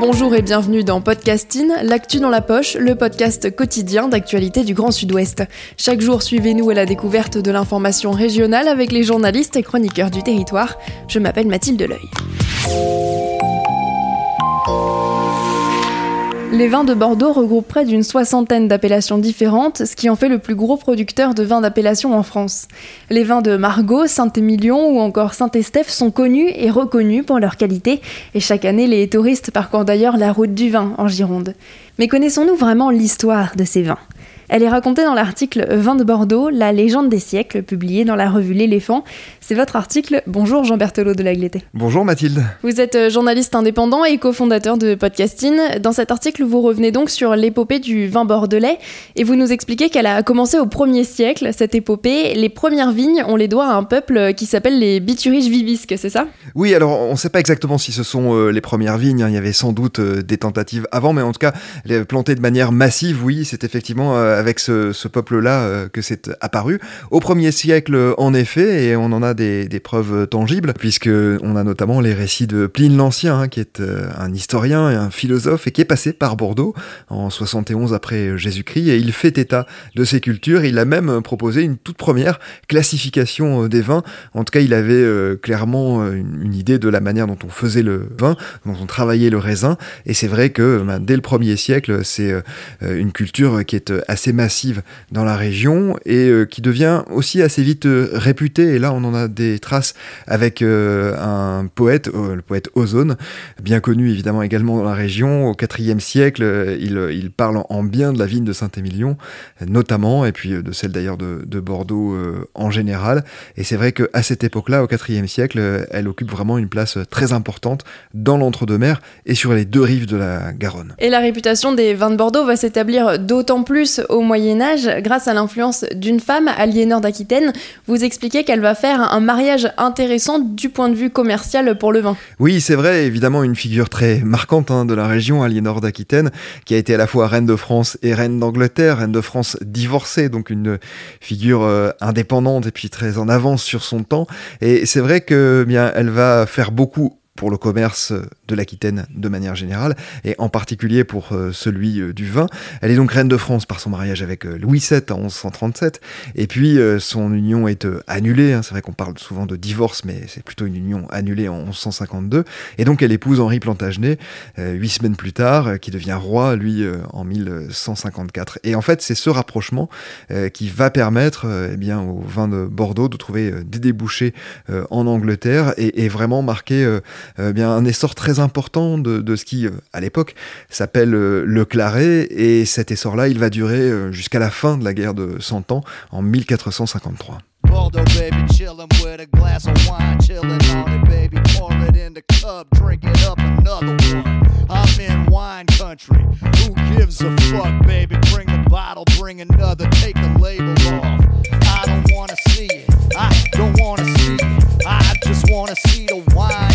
Bonjour et bienvenue dans Podcasting, l'actu dans la poche, le podcast quotidien d'actualité du Grand Sud-Ouest. Chaque jour, suivez-nous à la découverte de l'information régionale avec les journalistes et chroniqueurs du territoire. Je m'appelle Mathilde Leuil. Les vins de Bordeaux regroupent près d'une soixantaine d'appellations différentes, ce qui en fait le plus gros producteur de vins d'appellation en France. Les vins de Margaux, Saint-Émilion ou encore Saint-Estèphe sont connus et reconnus pour leur qualité, et chaque année les touristes parcourent d'ailleurs la route du vin en Gironde. Mais connaissons-nous vraiment l'histoire de ces vins? Elle est racontée dans l'article Vin de Bordeaux, la légende des siècles, publié dans la revue L'éléphant. C'est votre article. Bonjour Jean Berthelot de Lagleté. Bonjour Mathilde. Vous êtes euh, journaliste indépendant et cofondateur de Podcasting. Dans cet article, vous revenez donc sur l'épopée du vin bordelais et vous nous expliquez qu'elle a commencé au 1er siècle, cette épopée. Les premières vignes, on les doit à un peuple qui s'appelle les Bituriges Vibisques, c'est ça? Oui, alors on ne sait pas exactement si ce sont euh, les premières vignes. hein. Il y avait sans doute euh, des tentatives avant, mais en tout cas, les planter de manière massive, oui, c'est effectivement avec ce, peuple-là euh, que c'est apparu. Au 1er siècle, euh, en effet, et on en a des, preuves tangibles, puisque on a notamment les récits de Pline l'Ancien, hein, qui est euh, un historien et un philosophe, et qui est passé par Bordeaux en 71 après Jésus-Christ, et il fait état de ces cultures. Il a même proposé une toute première classification euh, des vins. En tout cas, il avait euh, clairement euh, une, idée de la manière dont on faisait le vin, dont on travaillait le raisin. Et c'est vrai que ben, dès le 1er siècle, c'est euh, une culture qui est euh, massive dans la région et euh, qui devient aussi assez vite euh, réputée. Et là, on en a des traces avec euh, un poète, le poète Ozone, bien connu évidemment également dans la région. Au 4e siècle, il, il parle en- en bien de la vigne de Saint-Émilion, notamment, et puis de celle d'ailleurs de, de Bordeaux en général. Et c'est vrai qu'à cette époque-là, au 4e siècle, elle occupe vraiment une place très importante dans l'entre-deux-mers et sur les deux rives de la Garonne. Et la réputation des vins de Bordeaux va s'établir d'autant plus au Moyen Âge grâce à l'influence d'une femme, Aliénor d'Aquitaine. Vous expliquez qu'elle va faire un mariage intéressant du point de vue commercial pour le vin. Oui, c'est vrai, évidemment une figure très marquante hein, de la région, Aliénor d'Aquitaine, qui a été à la fois reine de France et reine d'Angleterre, reine de France divorcée, donc une figure euh, indépendante et puis très en avance sur son temps. Et c'est vrai que bien elle va faire beaucoup pour le commerce de l'Aquitaine de manière générale, et en particulier pour euh, celui euh, du vin. Elle est donc reine de France par son mariage avec euh, Louis VII en 1137, et puis son union est annulée, hein. c'est vrai qu'on parle souvent de divorce, mais c'est plutôt une union annulée en 1152, et donc elle épouse Henri Plantagenet, huit semaines plus tard, qui devient roi, lui, en 1154. Et en fait, c'est ce rapprochement qui va permettre eh bien, au vin de Bordeaux de trouver des débouchés en Angleterre et, et vraiment marquer euh, un essor très important de, ce qui, euh, à l'époque, s'appelle euh, le claret. Et cet essor-là, il va durer jusqu'à la fin de la guerre de Cent Ans, en 1453. Bordeaux, baby, chillin' with a glass of wine, chillin' on it, baby. Pour it in the cup, drink it up another one. I'm in wine country. Who gives a fuck, baby? Bring the bottle, bring another, take the label off. I don't wanna see it. I don't wanna see it. I just wanna see the wine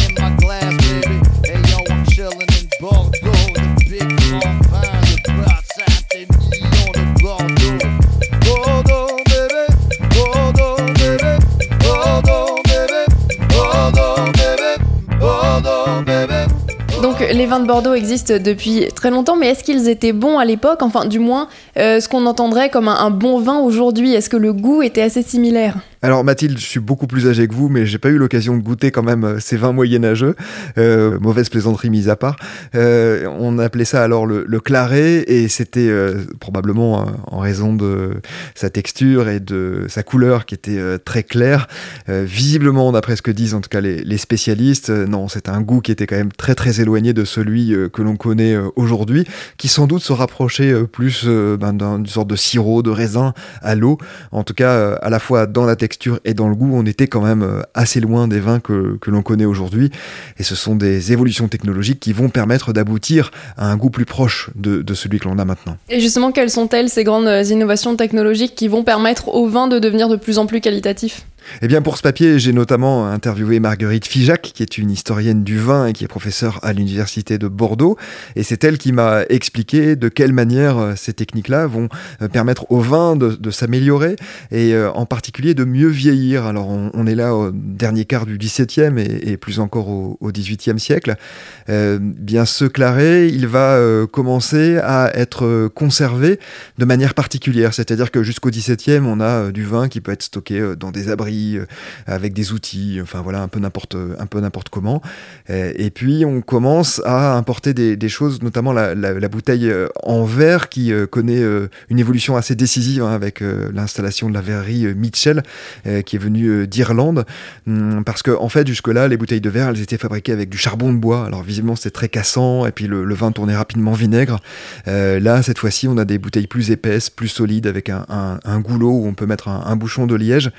les vins de Bordeaux existent depuis très longtemps, mais est-ce qu'ils étaient bons à l'époque? Enfin, du moins, euh, ce qu'on entendrait comme un, un bon vin aujourd'hui, est-ce que le goût était assez similaire? Alors Mathilde, je suis beaucoup plus âgé que vous, mais j'ai pas eu l'occasion de goûter quand même euh, ces vins moyenâgeux. Euh, mauvaise plaisanterie mise à part. Euh, on appelait ça alors le, le claret, et c'était euh, probablement euh, en raison de sa texture et de sa couleur qui était euh, très claire. Euh, visiblement, d'après ce que disent en tout cas les, les spécialistes, non, c'était un goût qui était quand même très très éloigné de celui que l'on connaît aujourd'hui, qui sans doute se rapprochait plus ben, d'un- d'une sorte de sirop de raisin à l'eau, en tout cas à la fois dans la texture et dans le goût, on était quand même euh, assez loin des vins que, que l'on connaît aujourd'hui. Et ce sont des évolutions technologiques qui vont permettre d'aboutir à un goût plus proche de, de celui que l'on a maintenant. Et justement, quelles sont-elles ces grandes euh, innovations technologiques qui vont permettre au vin de devenir de plus en plus qualitatif? Eh bien, pour ce papier, j'ai notamment interviewé Marguerite Fijac, qui est une historienne du vin et qui est professeure à l'université de Bordeaux. Et c'est elle qui m'a expliqué de quelle manière euh, ces techniques-là vont euh, permettre au vin de, s'améliorer et euh, en particulier de mieux vieillir. Alors, on, est là au dernier quart du XVIIe et, plus encore au, XVIIIe siècle. bien, ce claré, il va commencer à être conservé de manière particulière. C'est-à-dire que jusqu'au XVIIe, on a du vin qui peut être stocké dans des abris euh, avec des outils, enfin voilà, un peu n'importe, un peu n'importe comment. Euh, et puis on commence à importer des, choses, notamment la, bouteille euh, en verre qui connaît une évolution assez décisive hein, avec l'installation de la verrerie Mitchell qui est venue d'Irlande. Hum, parce que en fait, jusque-là, les bouteilles de verre, elles étaient fabriquées avec du charbon de bois. Alors visiblement, c'était très cassant et puis le, vin tournait rapidement vinaigre. là, cette fois-ci, on a des bouteilles plus épaisses, plus solides, avec un, goulot où on peut mettre un, un bouchon de liège.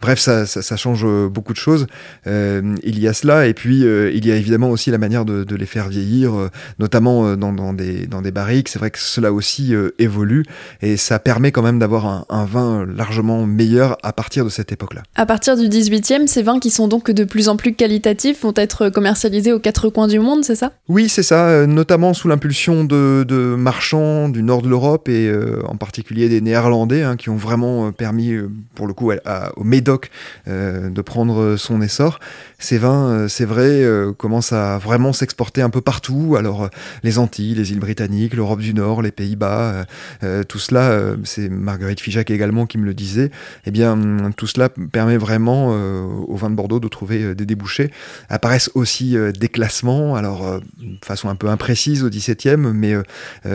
Bref, ça, change euh, beaucoup de choses. Euh, il y a cela, et puis euh, il y a évidemment aussi la manière de, les faire vieillir, notamment dans, des, dans des barriques. C'est vrai que cela aussi évolue, et ça permet quand même d'avoir un, vin largement meilleur à partir de cette époque-là. À partir du 18e, ces vins qui sont donc de plus en plus qualitatifs vont être commercialisés aux quatre coins du monde, c'est ça? Oui, c'est ça, notamment sous l'impulsion de, marchands du nord de l'Europe et en particulier des Néerlandais hein, qui ont vraiment permis, pour le coup, au Médoc euh, de prendre son essor. Ces vins, euh, c'est vrai, euh, commencent à vraiment s'exporter un peu partout. Alors les Antilles, les îles britanniques, l'Europe du Nord, les Pays-Bas, tout cela, c'est Marguerite Figeac également qui me le disait. Eh bien, hum, tout cela permet vraiment au vin de Bordeaux de trouver des débouchés. Apparaissent aussi des classements, alors de façon un peu imprécise au 17e, mais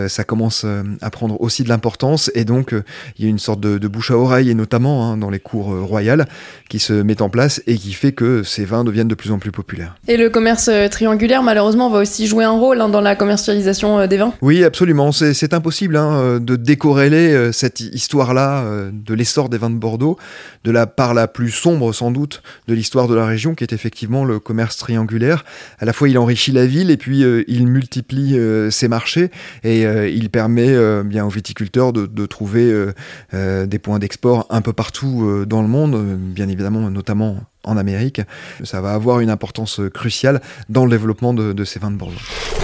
ça commence à prendre aussi de l'importance et donc il y a une sorte de, bouche à oreille et notamment hein, dans les cours royales qui se met en place et qui fait que ces vins deviennent de plus en plus populaires. Et le commerce euh, triangulaire, malheureusement, va aussi jouer un rôle hein, dans la commercialisation euh, des vins Oui, absolument. C'est impossible hein, euh, de décorréler cette histoire-là de l'essor des vins de Bordeaux de la part la plus sombre, sans doute, de l'histoire de la région, qui est effectivement le commerce triangulaire. À la fois, il enrichit la ville et puis il multiplie ses marchés et il permet bien aux viticulteurs de, de trouver des points d'export un peu partout dans le monde bien évidemment notamment en Amérique. Ça va avoir une importance cruciale dans le développement de, de ces vins de Bordeaux.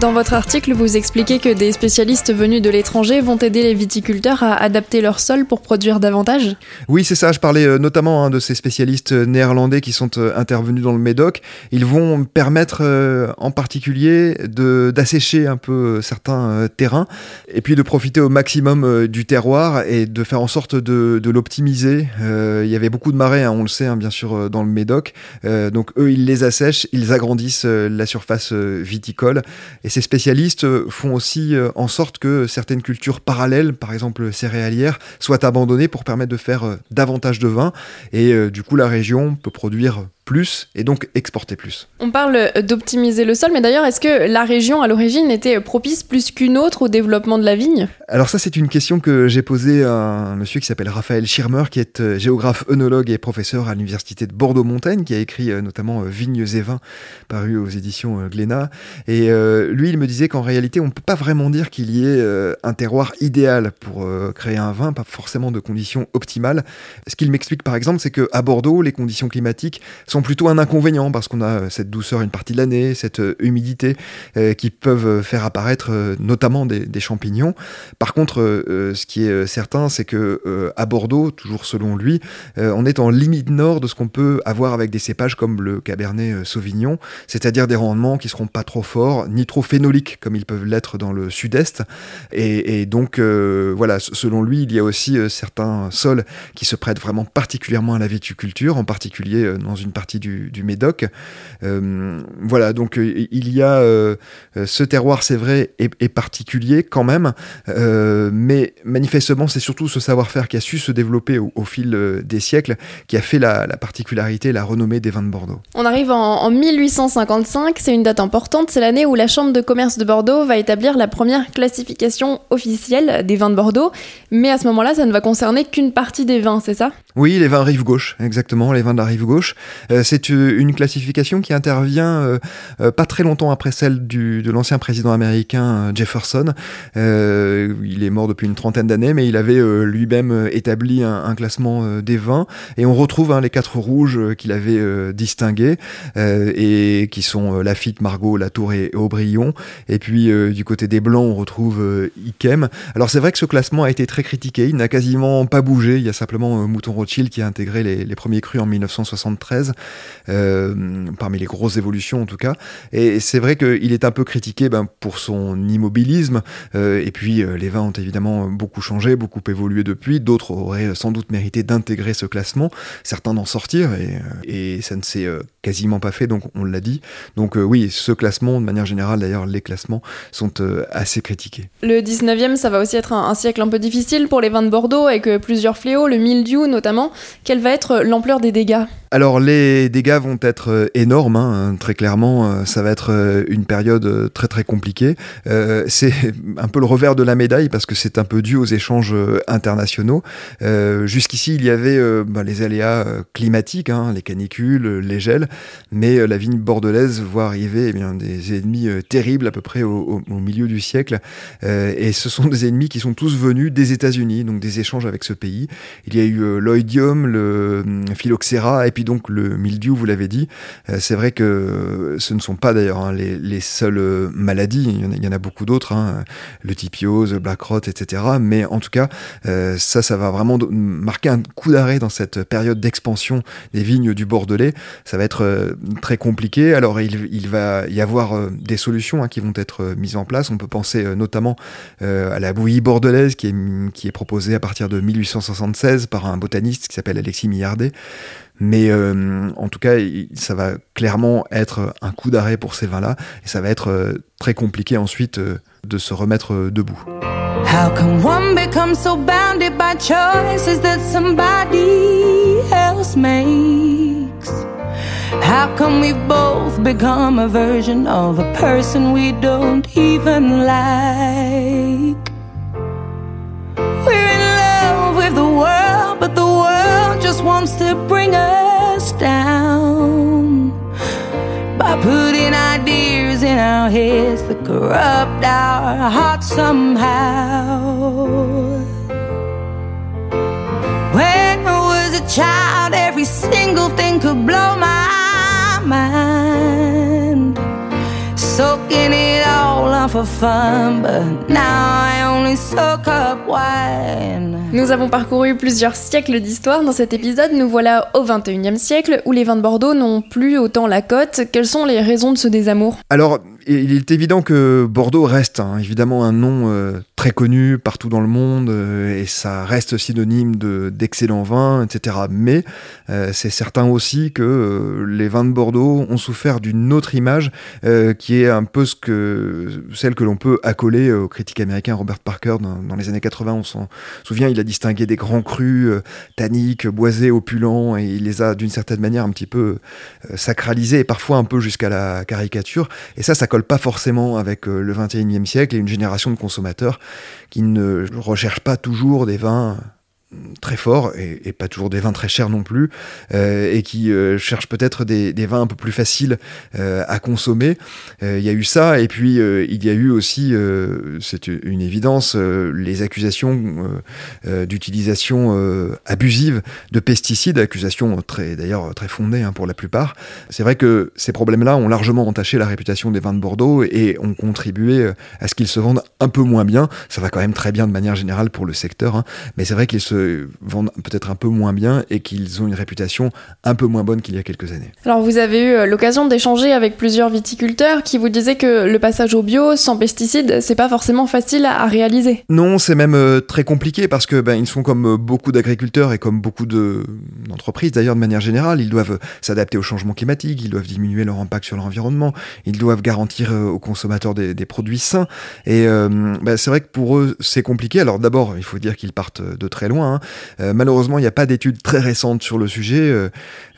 Dans votre article, vous expliquez que des spécialistes venus de l'étranger vont aider les viticulteurs à adapter leur sol pour produire davantage Oui, c'est ça. Je parlais euh, notamment hein, de ces spécialistes euh, néerlandais qui sont euh, intervenus dans le Médoc. Ils vont permettre en particulier d'assécher un peu certains terrains et puis de profiter au maximum du terroir et de faire en sorte de, l'optimiser. il y avait beaucoup de marais, hein, on le sait hein, bien sûr, dans le Médoc. donc eux, ils les assèchent, ils agrandissent la surface viticole. Et ces spécialistes euh, font aussi euh, en sorte que certaines cultures parallèles, par exemple céréalières, soient abandonnées pour permettre de faire euh, davantage de vin. Et du coup, la région peut produire plus et donc exporter plus. On parle d'optimiser le sol, mais d'ailleurs, est-ce que la région à l'origine était propice plus qu'une autre au développement de la vigne? Alors ça, c'est une question que j'ai posée à un monsieur qui s'appelle Raphaël Schirmer, qui est euh, géographe œnologue et professeur à l'université de Bordeaux-Montaigne, qui a écrit euh, notamment euh, Vignes et vins, paru aux éditions Glénat. Et lui, il me disait qu'en réalité, on ne peut pas vraiment dire qu'il y ait un terroir idéal pour créer un vin, pas forcément de conditions optimales. Ce qu'il m'explique par exemple, c'est qu'à Bordeaux, les conditions climatiques sont plutôt un inconvénient parce qu'on a cette douceur une partie de l'année, cette humidité qui peuvent faire apparaître notamment des, champignons. Par contre, ce qui est certain, c'est que à Bordeaux, toujours selon lui, on est en limite nord de ce qu'on peut avoir avec des cépages comme le Cabernet Sauvignon, c'est-à-dire des rendements qui seront pas trop forts ni trop phénoliques comme ils peuvent l'être dans le sud-est. Et, donc, euh, voilà, selon lui, il y a aussi euh, certains sols qui se prêtent vraiment particulièrement à la viticulture, en particulier euh, dans une partie du, Médoc. voilà, donc il y a ce terroir, c'est vrai, est, particulier quand même, mais manifestement, c'est surtout ce savoir-faire qui a su se développer au, fil des siècles qui a fait la, particularité, la renommée des vins de Bordeaux. On arrive en, en 1855, c'est une date importante, c'est l'année où la Chambre de commerce de Bordeaux va établir la première classification officielle des vins de Bordeaux, mais à ce moment-là, ça ne va concerner qu'une partie des vins, c'est ça? Oui, les vins rive gauche, exactement, les vins de la rive gauche. Euh, c'est euh, une classification qui intervient euh, pas très longtemps après celle du, de l'ancien président américain Jefferson. il est mort depuis une trentaine d'années, mais il avait lui-même établi un, classement des vins, et on retrouve hein, les quatre rouges qu'il avait distingués, et qui sont Lafitte, Margaux, Latour et Aubryon. Et puis du côté des blancs, on retrouve Ikem. Alors c'est vrai que ce classement a été très critiqué, il n'a quasiment pas bougé. Il y a simplement Mouton Rothschild qui a intégré les, premiers crus en 1973, parmi les grosses évolutions en tout cas. Et c'est vrai qu'il est un peu critiqué ben, pour son immobilisme. et puis les vins ont évidemment beaucoup changé, beaucoup évolué depuis. D'autres auraient sans doute mérité d'intégrer ce classement, certains d'en sortir, et, et ça ne s'est quasiment pas fait, donc on l'a dit. Donc oui, ce classement, de manière générale d'ailleurs, les classements sont euh, assez critiqués. Le 19e, ça va aussi être un, siècle un peu difficile pour les vins de Bordeaux, avec euh, plusieurs fléaux, le mildiou notamment. Quelle va être l'ampleur des dégâts? Alors les dégâts vont être euh, énormes, hein, très clairement, ça va être une période très très compliquée. c'est un peu le revers de la médaille parce que c'est un peu dû aux échanges internationaux. Jusqu'ici, il y avait bah, les aléas climatiques, hein, les canicules, les gels, mais la vigne bordelaise voit arriver eh des ennemis terribles à peu près au, milieu du siècle. Euh, et ce sont des ennemis qui sont tous venus des États-Unis, donc des échanges avec ce pays. Il y a eu euh, l'oïdium, le hum, phylloxéra, et puis donc le mildiou, vous l'avez dit. Euh, c'est vrai que ce ne sont pas d'ailleurs hein, les, seules maladies, il y en a, beaucoup d'autres, hein, le typiose, le black rot, etc. Mais en tout cas, ça, ça va vraiment marquer un coup d'arrêt dans cette période d'expansion des vignes du Bordelais. Ça va être très compliqué. Alors, il, va y avoir des solutions hein, qui vont être euh, mises en place. On peut penser euh, notamment euh, à la bouillie bordelaise qui est, qui est proposée à partir de 1876 par un botaniste qui s'appelle Alexis Millardet. Mais en tout cas, ça va clairement être un coup d'arrêt pour ces vins-là, et ça va être très compliqué ensuite de se remettre debout. How can one become so bounded by choices that somebody else makes? How come we've both become a version of a person we don't even like? We're in love with the world, but the just wants to bring us down by putting ideas in our heads that corrupt our hearts somehow. When I was a child, every single thing could blow my mind. Soaking it all up for fun, but now I Nous avons parcouru plusieurs siècles d'histoire dans cet épisode. Nous voilà au 21e siècle où les vins de Bordeaux n'ont plus autant la cote. Quelles sont les raisons de ce désamour? Alors, il est évident que Bordeaux reste hein, évidemment un nom euh, très connu partout dans le monde euh, et ça reste synonyme d'excellents vins, etc. Mais euh, c'est certain aussi que les vins de Bordeaux ont souffert d'une autre image qui est un peu ce que, celle que l'on peut accoler au critique américain Robert Parker dans, les années 80. On s'en souvient, il a distingué des grands crus tanniques, boisés, opulents et il les a d'une certaine manière un petit peu sacralisés et parfois un peu jusqu'à la caricature. Et ça, ça colle pas forcément avec euh, le 21e siècle et une génération de consommateurs qui ne recherchent pas toujours des vins très forts et, pas toujours des vins très chers non plus, et qui cherchent peut-être des, vins un peu plus faciles à consommer. Il y a eu ça, et puis il y a eu aussi, c'est une évidence, les accusations d'utilisation abusive de pesticides, accusations très d'ailleurs très fondées hein, pour la plupart. C'est vrai que ces problèmes-là ont largement entaché la réputation des vins de Bordeaux et ont contribué euh, à ce qu'ils se vendent un peu moins bien. Ça va quand même très bien de manière générale pour le secteur, hein. mais c'est vrai qu'ils se vendent peut-être un peu moins bien et qu'ils ont une réputation un peu moins bonne qu'il y a quelques années. Alors vous avez eu euh, l'occasion d'échanger avec plusieurs viticulteurs qui vous disaient que le passage au bio sans pesticides, c'est pas forcément facile à réaliser. Non, c'est même euh, très compliqué parce que ben, ils sont comme beaucoup d'agriculteurs et comme beaucoup d'entreprises d'ailleurs de manière générale, ils doivent s'adapter au changement climatique, ils doivent diminuer leur impact sur l'environnement, ils doivent garantir aux consommateurs des, produits sains. Et euh, bah, c'est vrai que pour eux, c'est compliqué. Alors d'abord, il faut dire qu'ils partent de très loin. Hein. Euh, malheureusement, il n'y a pas d'études très récentes sur le sujet. Euh,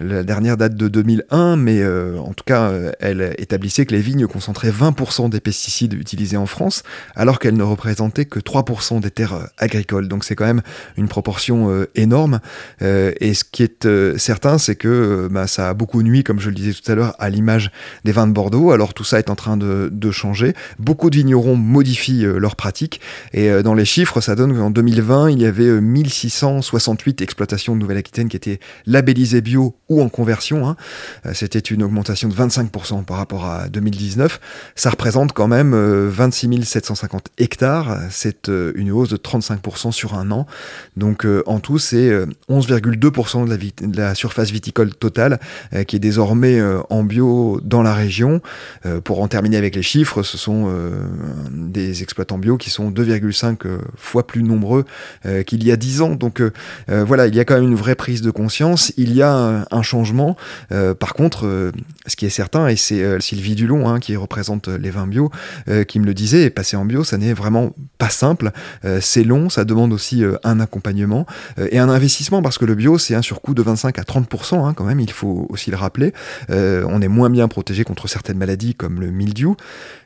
la dernière date de 2001, mais euh, en tout cas, elle établissait que les vignes concentraient 20% des pesticides utilisés en France, alors qu'elles ne représentaient que 3% des terres agricoles. Donc c'est quand même une proportion énorme. et ce qui est certain, c'est que bah, ça a beaucoup nuit, comme je le disais tout à l'heure, à l'image des vins de Bordeaux. Alors tout ça est en train de, de changer. Beaucoup de vignerons modifient leurs pratiques. Et dans les chiffres, ça donne qu'en 2020, il y avait 1600 668 exploitations de Nouvelle-Aquitaine qui étaient labellisées bio ou en conversion. Hein. Euh, c'était une augmentation de 25% par rapport à 2019. Ça représente quand même euh, 26 750 hectares. C'est euh, une hausse de 35% sur un an. Donc en tout, c'est 11,2% de, de, la surface viticole totale qui est désormais en bio dans la région. Pour en terminer avec les chiffres, ce sont des exploitants bio qui sont 2,5 fois plus nombreux qu'il y a 10 ans donc voilà, il y a quand même une vraie prise de conscience, il y a un, changement. par contre, ce qui est certain, et c'est Sylvie Dulon hein, qui représente les vins bio, qui me le disait, passer en bio, ça n'est vraiment pas simple. c'est long, ça demande aussi un accompagnement et un investissement parce que le bio, c'est un surcoût de 25 à 30% hein, quand même, il faut aussi le rappeler. on est moins bien protégé contre certaines maladies comme le mildiou.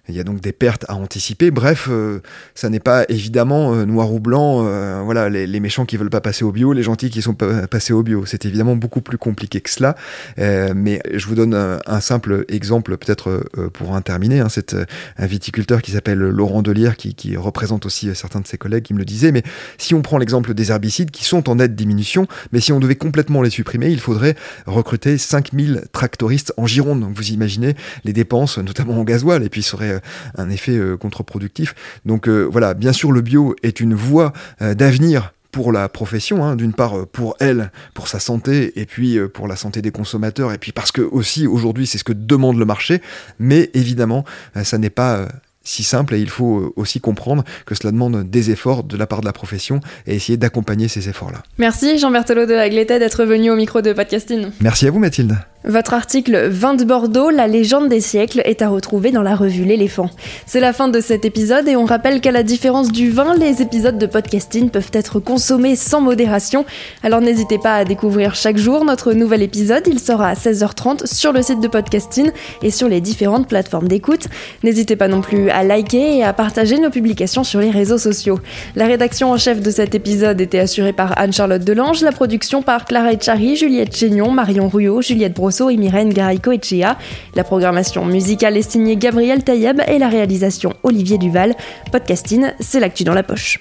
Il y a donc des pertes à anticiper. Bref, euh, ça n'est pas évidemment euh, noir ou blanc. Euh, voilà, les, méchants qui veulent pas passer au bio, les gentils qui sont pas passés au bio. C'est évidemment beaucoup plus compliqué que cela. mais je vous donne un, simple exemple, peut-être pour en terminer. Hein. C'est un viticulteur qui s'appelle Laurent Delire, qui, représente aussi certains de ses collègues, qui me le disait. Mais si on prend l'exemple des herbicides, qui sont en nette diminution, mais si on devait complètement les supprimer, il faudrait recruter 5000 tractoristes en Gironde. Donc vous imaginez les dépenses, notamment en gasoil, et puis serait euh, un effet euh, contre-productif. Donc euh, voilà, bien sûr, le bio est une voie d'avenir pour la profession, hein. d'une part pour elle, pour sa santé, et puis pour la santé des consommateurs, et puis parce que aussi aujourd'hui c'est ce que demande le marché, mais évidemment ça n'est pas si simple et il faut aussi comprendre que cela demande des efforts de la part de la profession et essayer d'accompagner ces efforts-là. Merci Jean Berthelot de Agleté d'être venu au micro de Podcasting. Merci à vous Mathilde. Votre article 20 de Bordeaux, la légende des siècles, est à retrouver dans la revue L'éléphant. C'est la fin de cet épisode et on rappelle qu'à la différence du vin, les épisodes de podcasting peuvent être consommés sans modération. Alors n'hésitez pas à découvrir chaque jour notre nouvel épisode. Il sera à 16h30 sur le site de podcasting et sur les différentes plateformes d'écoute. N'hésitez pas non plus à liker et à partager nos publications sur les réseaux sociaux. La rédaction en chef de cet épisode était assurée par Anne-Charlotte Delange, la production par Clara Echari, Juliette Chénion, Marion Ruyot, Juliette Brossard et Myrène Garico Echea. La programmation musicale est signée Gabriel Taïeb et la réalisation Olivier Duval. Podcasting, c'est l'actu dans la poche.